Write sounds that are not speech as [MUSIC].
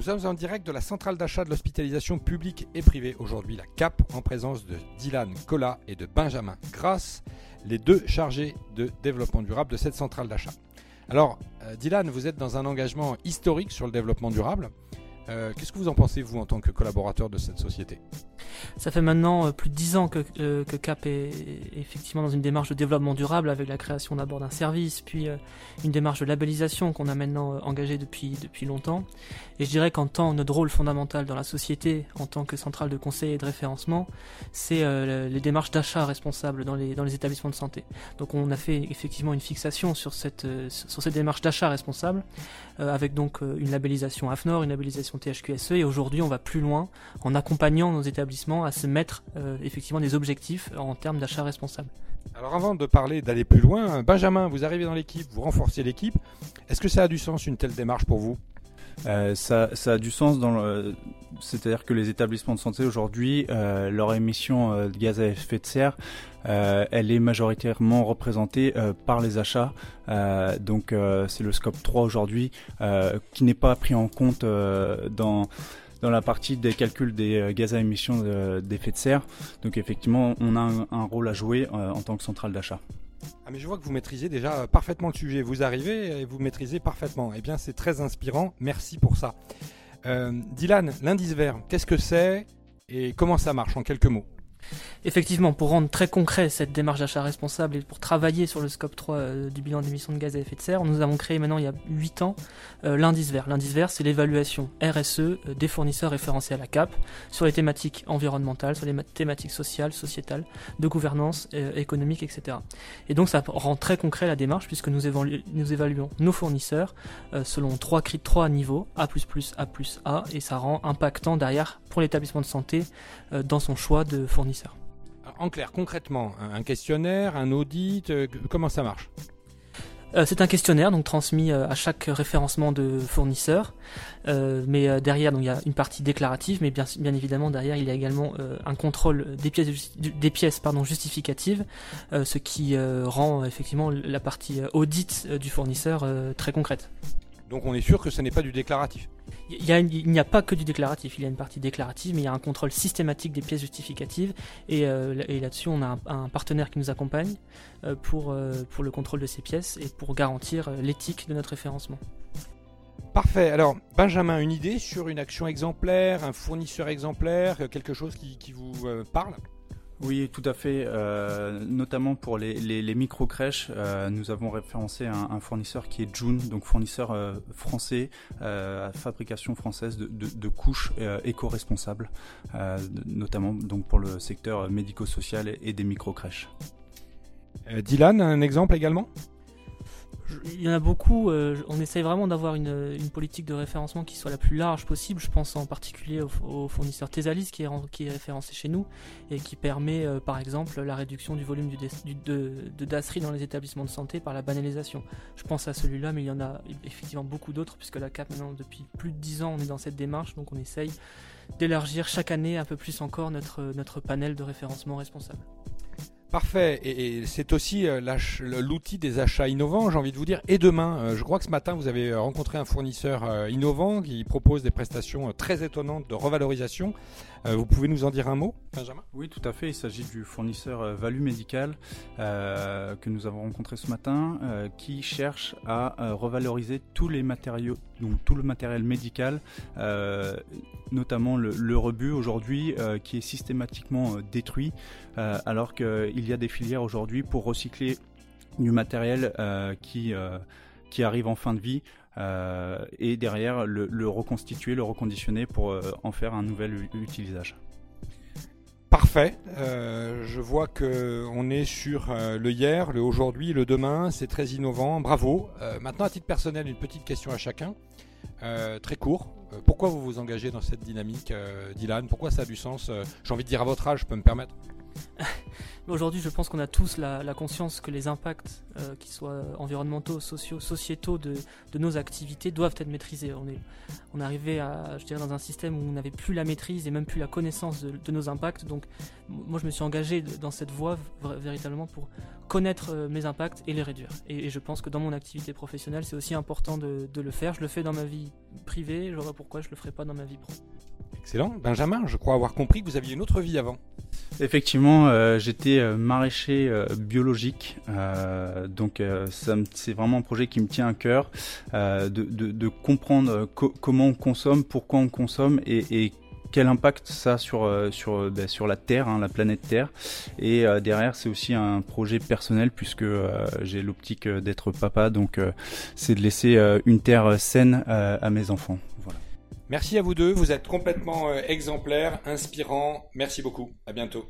Nous sommes en direct de la centrale d'achat de l'hospitalisation publique et privée aujourd'hui, la CAP, en présence de Dylan Collat et de Benjamin Grasse, les deux chargés de développement durable de cette centrale d'achat. Alors, euh, Dylan, vous êtes dans un engagement historique sur le développement durable. Euh, qu'est-ce que vous en pensez, vous, en tant que collaborateur de cette société? Ça fait maintenant euh, plus de dix ans que, euh, que, CAP est effectivement dans une démarche de développement durable avec la création d'abord d'un service, puis une démarche de labellisation qu'on a maintenant engagée depuis, depuis longtemps. Et je dirais qu'en tant notre rôle fondamental dans la société, en tant que centrale de conseil et de référencement, c'est les démarches d'achat responsables dans les, dans les établissements de santé. Donc on a fait effectivement une fixation sur cette, sur cette démarche d'achat responsable, avec donc une labellisation AFNOR, une labellisation THQSE, et aujourd'hui on va plus loin en accompagnant nos établissements à se mettre euh, effectivement des objectifs en termes d'achat responsable. Alors avant de parler d'aller plus loin, Benjamin, vous arrivez dans l'équipe, vous renforcez l'équipe. Est-ce que ça a du sens une telle démarche pour vous? Euh, ça, a du sens dans le, c'est-à-dire que les établissements de santé aujourd'hui, euh, leur émission de gaz à effet de serre, elle est majoritairement représentée par les achats. donc c'est le scope 3 aujourd'hui qui n'est pas pris en compte dans dans la partie des calculs des euh, gaz à émissions d'effet de serre. Donc effectivement, on a un, rôle à jouer euh, en tant que centrale d'achat. Ah mais je vois que vous maîtrisez déjà parfaitement le sujet. Vous arrivez et vous maîtrisez parfaitement. Eh bien, c'est très inspirant. Merci pour ça. Euh, Dylan, l'indice vert, qu'est-ce que c'est et comment ça marche en quelques mots? Effectivement, pour rendre très concret cette démarche d'achat responsable et pour travailler sur le scope 3 euh, du bilan d'émissions de gaz à effet de serre, nous avons créé maintenant il y a 8 ans euh, l'indice vert. L'indice vert, c'est l'évaluation RSE euh, des fournisseurs référencés à la CAP sur les thématiques environnementales, sur les thématiques sociales, sociétales, de gouvernance économique, etc. Et donc ça rend très concret la démarche puisque nous, évaluons nos fournisseurs selon trois, trois niveaux, A++, A+, A, et ça rend impactant derrière pour l'établissement de santé dans son choix de fournisseur en clair, concrètement, un questionnaire, un audit, euh, comment ça marche? Euh, c'est un questionnaire donc transmis euh, à chaque référencement de fournisseur, mais derrière donc il y a une partie déclarative, mais bien, bien évidemment derrière il y a également un contrôle des pièces des pièces pardon justificatives, ce qui rend effectivement la partie audit du fournisseur très concrète. Donc on est sûr que ce n'est pas du déclaratif. Il, n'y a, pas que du déclaratif, il y a une partie déclarative, mais il y a un contrôle systématique des pièces justificatives. Et, euh, là-dessus, on a un, partenaire qui nous accompagne euh, pour, euh, pour le contrôle de ces pièces et pour garantir l'éthique de notre référencement. Parfait. Alors, Benjamin, une idée sur une action exemplaire, un fournisseur exemplaire, quelque chose qui vous parle? Oui, tout à fait. Euh, notamment pour les, les, micro-crèches, euh, nous avons référencé un, fournisseur qui est June, donc fournisseur euh, français à fabrication française de, couches éco-responsables, notamment donc pour le secteur médico-social et des micro-crèches. Dylan, un exemple également? Il y en a beaucoup. Euh, on essaye vraiment d'avoir une, politique de référencement qui soit la plus large possible. Je pense en particulier au, fournisseur Tesalis qui est, référencé chez nous et qui permet euh, par exemple la réduction du volume de, de DASRI dans les établissements de santé par la banalisation. Je pense à celui-là, mais il y en a effectivement beaucoup d'autres puisque la CAP maintenant depuis plus de 10 ans on est dans cette démarche donc on essaye d'élargir chaque année un peu plus encore notre panel de référencement responsable. Parfait. Et, c'est aussi euh, l'outil des achats innovants, j'ai envie de vous dire. Et demain, euh, je crois que ce matin, vous avez euh, rencontré un fournisseur innovant qui propose des prestations très étonnantes de revalorisation. Vous pouvez nous en dire un mot, Benjamin? Oui, tout à fait. Il s'agit du fournisseur Value Médical que nous avons rencontré ce matin, qui cherche à revaloriser tous les matériaux, donc tout le matériel médical, notamment le, le rebut aujourd'hui, qui est systématiquement détruit, alors qu'il il y a des filières aujourd'hui pour recycler du matériel euh, qui, euh, qui arrive en fin de vie euh, et derrière le, reconstituer, le reconditionner pour en faire un nouvel utilisage. Parfait. je vois que on est sur le hier, le aujourd'hui, le demain. C'est très innovant. Bravo. maintenant, à titre personnel, une petite question à chacun. très court. pourquoi vous vous engagez dans cette dynamique, Dylan? Pourquoi ça a du sens? J'ai envie de dire à votre âge, je peux me permettre [LAUGHS] Aujourd'hui, je pense qu'on a tous la, conscience que les impacts, euh, qu'ils soient environnementaux, sociaux, sociétaux de, nos activités, doivent être maîtrisés. On est, on est arrivé à, je dirais, dans un système où on n'avait plus la maîtrise et même plus la connaissance de, nos impacts. Donc, moi, je me suis engagé dans cette voie véritablement pour connaître euh, mes impacts et les réduire. Et, je pense que dans mon activité professionnelle, c'est aussi important de, le faire. Je le fais dans ma vie privée, je vois pourquoi je le ferai pas dans ma vie pro. Excellent. Benjamin, je crois avoir compris que vous aviez une autre vie avant. Effectivement, euh, j'étais euh, maraîcher euh, biologique, donc c'est vraiment un projet qui me tient à cœur, de, comprendre comment on consomme, pourquoi on consomme et, quel impact ça a sur sur ben, sur la Terre, hein, la planète Terre. Et derrière, c'est aussi un projet personnel puisque j'ai l'optique d'être papa, donc c'est de laisser une terre saine à mes enfants. Merci à vous deux, vous êtes complètement euh, exemplaires, inspirants. Merci beaucoup. À bientôt.